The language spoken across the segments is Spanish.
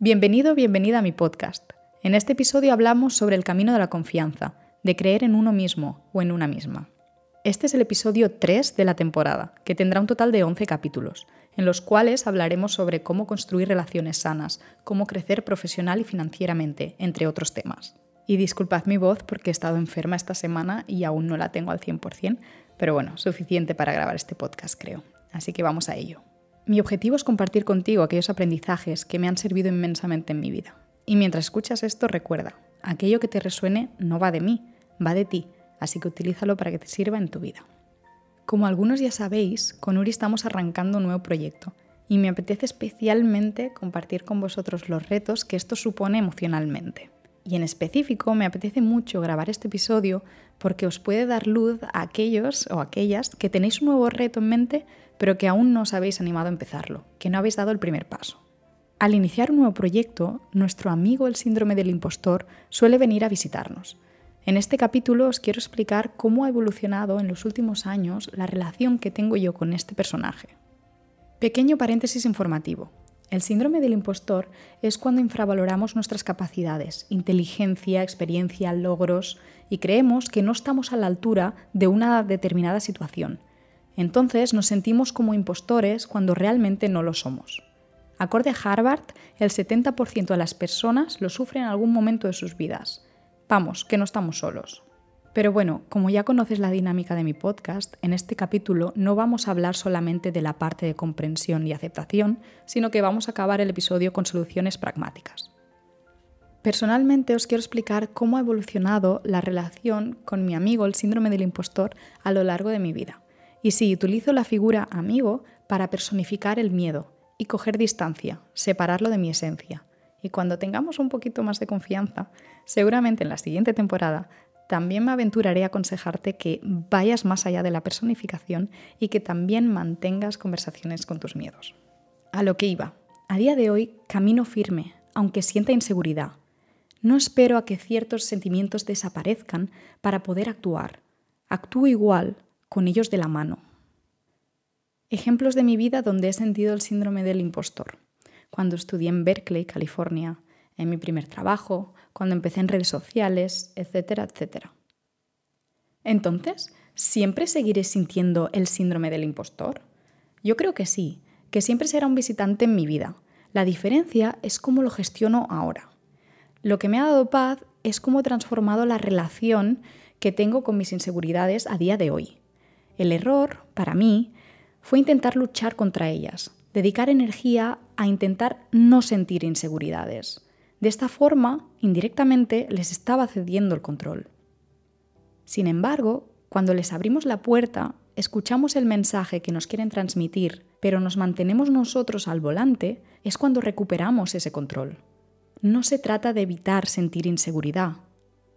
Bienvenido, bienvenida a mi podcast. En este episodio hablamos sobre el camino de la confianza, de creer en uno mismo o en una misma. Este es el episodio 3 de la temporada, que tendrá un total de 11 capítulos, en los cuales hablaremos sobre cómo construir relaciones sanas, cómo crecer profesional y financieramente, entre otros temas. Y disculpad mi voz porque he estado enferma esta semana y aún no la tengo al 100%, pero bueno, suficiente para grabar este podcast creo. Así que vamos a ello. Mi objetivo es compartir contigo aquellos aprendizajes que me han servido inmensamente en mi vida. Y mientras escuchas esto, recuerda, aquello que te resuene no va de mí, va de ti, así que utilízalo para que te sirva en tu vida. Como algunos ya sabéis, con Uri estamos arrancando un nuevo proyecto y me apetece especialmente compartir con vosotros los retos que esto supone emocionalmente. Y en específico me apetece mucho grabar este episodio porque os puede dar luz a aquellos o aquellas que tenéis un nuevo reto en mente pero que aún no os habéis animado a empezarlo, que no habéis dado el primer paso. Al iniciar un nuevo proyecto, nuestro amigo el síndrome del impostor suele venir a visitarnos. En este capítulo os quiero explicar cómo ha evolucionado en los últimos años la relación que tengo yo con este personaje. Pequeño paréntesis informativo. El síndrome del impostor es cuando infravaloramos nuestras capacidades, inteligencia, experiencia, logros y creemos que no estamos a la altura de una determinada situación entonces nos sentimos como impostores cuando realmente no lo somos. Acorde a Harvard, el 70% de las personas lo sufren en algún momento de sus vidas. Vamos, que no estamos solos. Pero bueno, como ya conoces la dinámica de mi podcast, en este capítulo no vamos a hablar solamente de la parte de comprensión y aceptación, sino que vamos a acabar el episodio con soluciones pragmáticas. Personalmente os quiero explicar cómo ha evolucionado la relación con mi amigo el síndrome del impostor a lo largo de mi vida. Y sí, utilizo la figura amigo para personificar el miedo y coger distancia, separarlo de mi esencia. Y cuando tengamos un poquito más de confianza, seguramente en la siguiente temporada también me aventuraré a aconsejarte que vayas más allá de la personificación y que también mantengas conversaciones con tus miedos. A lo que iba. A día de hoy camino firme, aunque sienta inseguridad. No espero a que ciertos sentimientos desaparezcan para poder actuar. Actúo igual, con ellos de la mano. Ejemplos de mi vida donde he sentido el síndrome del impostor. Cuando estudié en Berkeley, California, en mi primer trabajo, cuando empecé en redes sociales, etcétera, etcétera. Entonces, ¿siempre seguiré sintiendo el síndrome del impostor? Yo creo que sí, que siempre será un visitante en mi vida. La diferencia es cómo lo gestiono ahora. Lo que me ha dado paz es cómo he transformado la relación que tengo con mis inseguridades a día de hoy. El error, para mí, fue intentar luchar contra ellas, dedicar energía a intentar no sentir inseguridades. De esta forma, indirectamente, les estaba cediendo el control. Sin embargo, cuando les abrimos la puerta, escuchamos el mensaje que nos quieren transmitir, pero nos mantenemos nosotros al volante, es cuando recuperamos ese control. No se trata de evitar sentir inseguridad,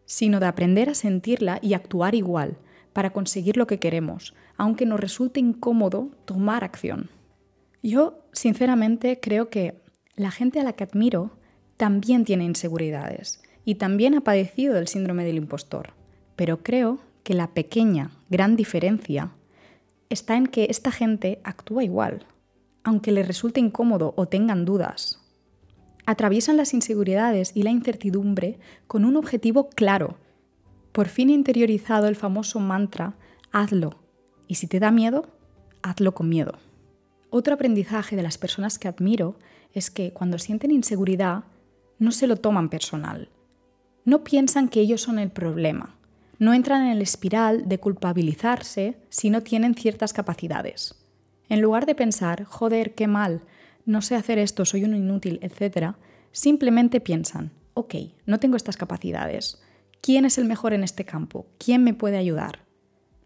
sino de aprender a sentirla y actuar igual, para conseguir lo que queremos, aunque nos resulte incómodo tomar acción. Yo, sinceramente, creo que la gente a la que admiro también tiene inseguridades y también ha padecido del síndrome del impostor, pero creo que la pequeña, gran diferencia está en que esta gente actúa igual, aunque les resulte incómodo o tengan dudas. Atraviesan las inseguridades y la incertidumbre con un objetivo claro por fin he interiorizado el famoso mantra, hazlo. Y si te da miedo, hazlo con miedo. Otro aprendizaje de las personas que admiro es que cuando sienten inseguridad, no se lo toman personal. No piensan que ellos son el problema. No entran en el espiral de culpabilizarse si no tienen ciertas capacidades. En lugar de pensar, joder, qué mal, no sé hacer esto, soy un inútil, etc., simplemente piensan, ok, no tengo estas capacidades, quién es el mejor en este campo, quién me puede ayudar.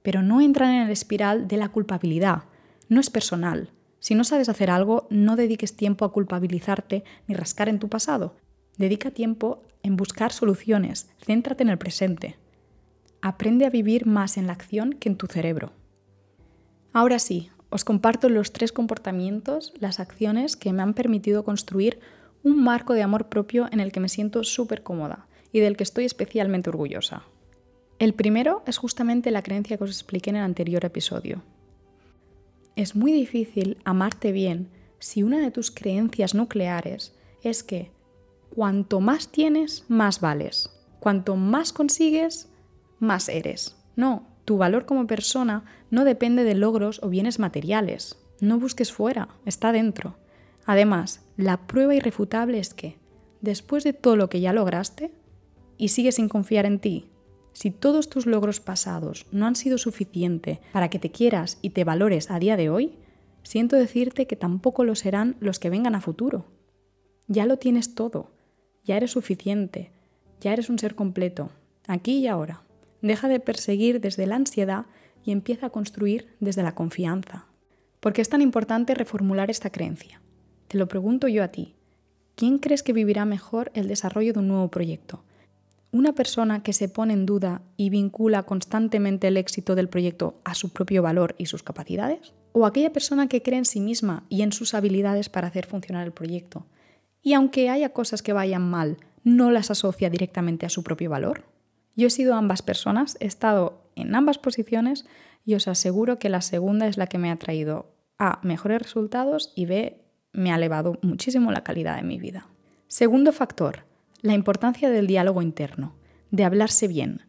Pero no entran en el espiral de la culpabilidad, no es personal. Si no sabes hacer algo, no dediques tiempo a culpabilizarte ni rascar en tu pasado. Dedica tiempo en buscar soluciones, céntrate en el presente. Aprende a vivir más en la acción que en tu cerebro. Ahora sí, os comparto los tres comportamientos, las acciones que me han permitido construir un marco de amor propio en el que me siento súper cómoda y del que estoy especialmente orgullosa. El primero es justamente la creencia que os expliqué en el anterior episodio. Es muy difícil amarte bien si una de tus creencias nucleares es que cuanto más tienes, más vales. Cuanto más consigues, más eres. No, tu valor como persona no depende de logros o bienes materiales. No busques fuera, está dentro. Además, la prueba irrefutable es que, después de todo lo que ya lograste, y sigues sin confiar en ti, si todos tus logros pasados no han sido suficiente para que te quieras y te valores a día de hoy, siento decirte que tampoco lo serán los que vengan a futuro. Ya lo tienes todo, ya eres suficiente, ya eres un ser completo, aquí y ahora. Deja de perseguir desde la ansiedad y empieza a construir desde la confianza. ¿Por qué es tan importante reformular esta creencia? Te lo pregunto yo a ti. ¿Quién crees que vivirá mejor el desarrollo de un nuevo proyecto? ¿Una persona que se pone en duda y vincula constantemente el éxito del proyecto a su propio valor y sus capacidades? ¿O aquella persona que cree en sí misma y en sus habilidades para hacer funcionar el proyecto? Y aunque haya cosas que vayan mal, no las asocia directamente a su propio valor? Yo he sido ambas personas, he estado en ambas posiciones y os aseguro que la segunda es la que me ha traído A, mejores resultados y B, me ha elevado muchísimo la calidad de mi vida. Segundo factor, la importancia del diálogo interno, de hablarse bien.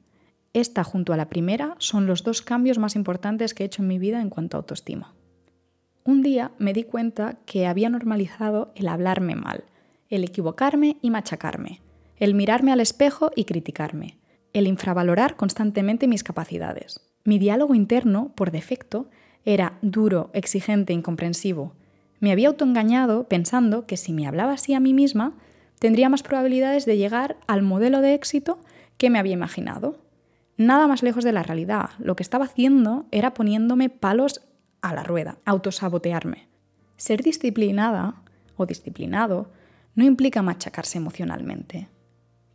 Esta junto a la primera son los dos cambios más importantes que he hecho en mi vida en cuanto a autoestima. Un día me di cuenta que había normalizado el hablarme mal, el equivocarme y machacarme, el mirarme al espejo y criticarme, el infravalorar constantemente mis capacidades. Mi diálogo interno, por defecto, era duro, exigente, incomprensivo. Me había autoengañado pensando que si me hablaba así a mí misma, tendría más probabilidades de llegar al modelo de éxito que me había imaginado. Nada más lejos de la realidad. Lo que estaba haciendo era poniéndome palos a la rueda, autosabotearme. Ser disciplinada o disciplinado no implica machacarse emocionalmente.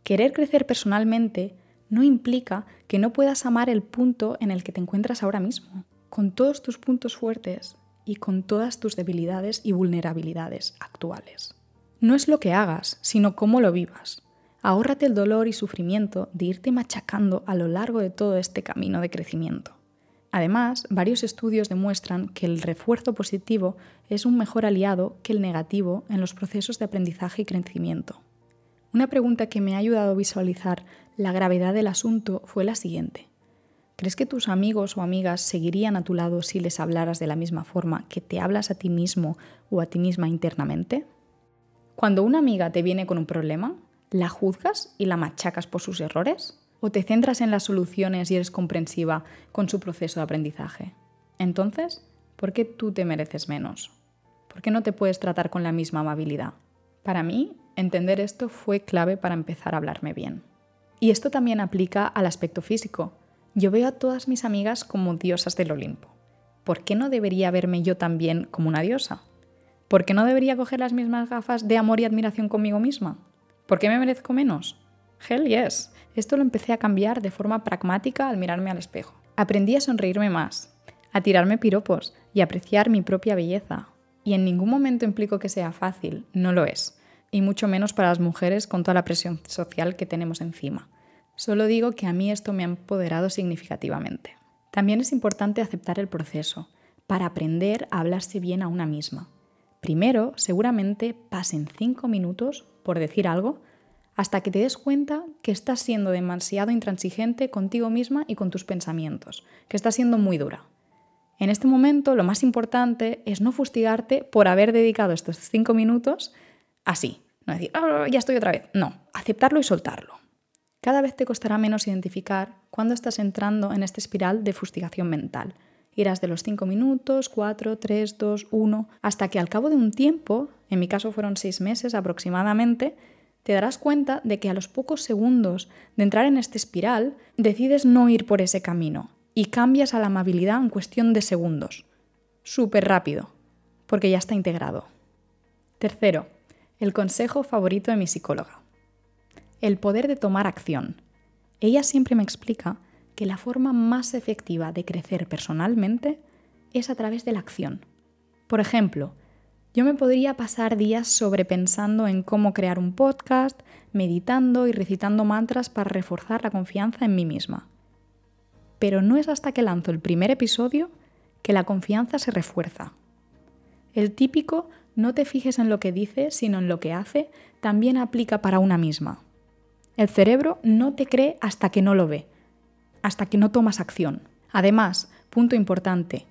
Querer crecer personalmente no implica que no puedas amar el punto en el que te encuentras ahora mismo, con todos tus puntos fuertes y con todas tus debilidades y vulnerabilidades actuales. No es lo que hagas, sino cómo lo vivas. Ahórrate el dolor y sufrimiento de irte machacando a lo largo de todo este camino de crecimiento. Además, varios estudios demuestran que el refuerzo positivo es un mejor aliado que el negativo en los procesos de aprendizaje y crecimiento. Una pregunta que me ha ayudado a visualizar la gravedad del asunto fue la siguiente. ¿Crees que tus amigos o amigas seguirían a tu lado si les hablaras de la misma forma que te hablas a ti mismo o a ti misma internamente? Cuando una amiga te viene con un problema, ¿la juzgas y la machacas por sus errores? ¿O te centras en las soluciones y eres comprensiva con su proceso de aprendizaje? Entonces, ¿por qué tú te mereces menos? ¿Por qué no te puedes tratar con la misma amabilidad? Para mí, Entender esto fue clave para empezar a hablarme bien. Y esto también aplica al aspecto físico. Yo veo a todas mis amigas como diosas del Olimpo. ¿Por qué no debería verme yo también como una diosa? ¿Por qué no debería coger las mismas gafas de amor y admiración conmigo misma? ¿Por qué me merezco menos? Hell yes. Esto lo empecé a cambiar de forma pragmática al mirarme al espejo. Aprendí a sonreírme más, a tirarme piropos y a apreciar mi propia belleza. Y en ningún momento implico que sea fácil, no lo es y mucho menos para las mujeres con toda la presión social que tenemos encima. Solo digo que a mí esto me ha empoderado significativamente. También es importante aceptar el proceso para aprender a hablarse bien a una misma. Primero, seguramente pasen cinco minutos, por decir algo, hasta que te des cuenta que estás siendo demasiado intransigente contigo misma y con tus pensamientos, que estás siendo muy dura. En este momento lo más importante es no fustigarte por haber dedicado estos cinco minutos así. No decir, oh, ya estoy otra vez. No, aceptarlo y soltarlo. Cada vez te costará menos identificar cuándo estás entrando en esta espiral de fustigación mental. Irás de los 5 minutos, 4, 3, 2, 1, hasta que al cabo de un tiempo, en mi caso fueron 6 meses aproximadamente, te darás cuenta de que a los pocos segundos de entrar en esta espiral, decides no ir por ese camino y cambias a la amabilidad en cuestión de segundos. Súper rápido, porque ya está integrado. Tercero, el consejo favorito de mi psicóloga. El poder de tomar acción. Ella siempre me explica que la forma más efectiva de crecer personalmente es a través de la acción. Por ejemplo, yo me podría pasar días sobrepensando en cómo crear un podcast, meditando y recitando mantras para reforzar la confianza en mí misma. Pero no es hasta que lanzo el primer episodio que la confianza se refuerza. El típico no te fijes en lo que dice, sino en lo que hace, también aplica para una misma. El cerebro no te cree hasta que no lo ve, hasta que no tomas acción. Además, punto importante,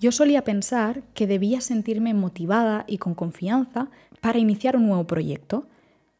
yo solía pensar que debía sentirme motivada y con confianza para iniciar un nuevo proyecto.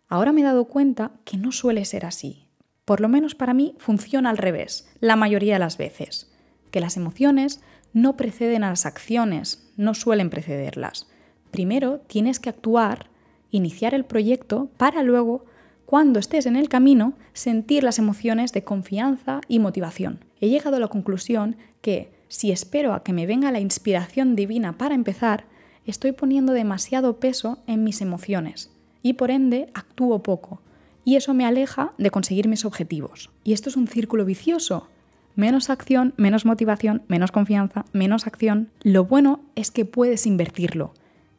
Ahora me he dado cuenta que no suele ser así. Por lo menos para mí funciona al revés, la mayoría de las veces, que las emociones no preceden a las acciones, no suelen precederlas. Primero tienes que actuar, iniciar el proyecto para luego, cuando estés en el camino, sentir las emociones de confianza y motivación. He llegado a la conclusión que si espero a que me venga la inspiración divina para empezar, estoy poniendo demasiado peso en mis emociones y por ende actúo poco. Y eso me aleja de conseguir mis objetivos. Y esto es un círculo vicioso. Menos acción, menos motivación, menos confianza, menos acción. Lo bueno es que puedes invertirlo.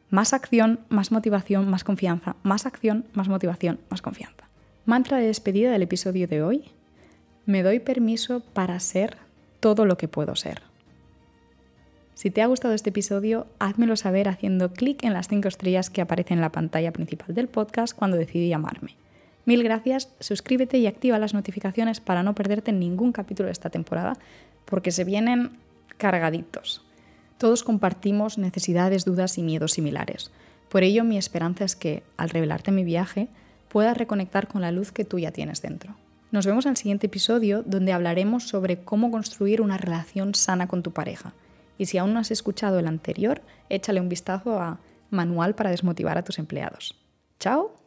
Más acción, más motivación, más confianza. Más acción, más motivación, más confianza. Mantra de despedida del episodio de hoy. Me doy permiso para ser todo lo que puedo ser. Si te ha gustado este episodio, házmelo saber haciendo clic en las 5 estrellas que aparecen en la pantalla principal del podcast cuando decidí llamarme. Mil gracias, suscríbete y activa las notificaciones para no perderte ningún capítulo de esta temporada, porque se vienen cargaditos. Todos compartimos necesidades, dudas y miedos similares. Por ello, mi esperanza es que, al revelarte mi viaje, puedas reconectar con la luz que tú ya tienes dentro. Nos vemos en el siguiente episodio donde hablaremos sobre cómo construir una relación sana con tu pareja y si aún no has escuchado el anterior, échale un vistazo a Manual para desmotivar a tus empleados. ¡Chao!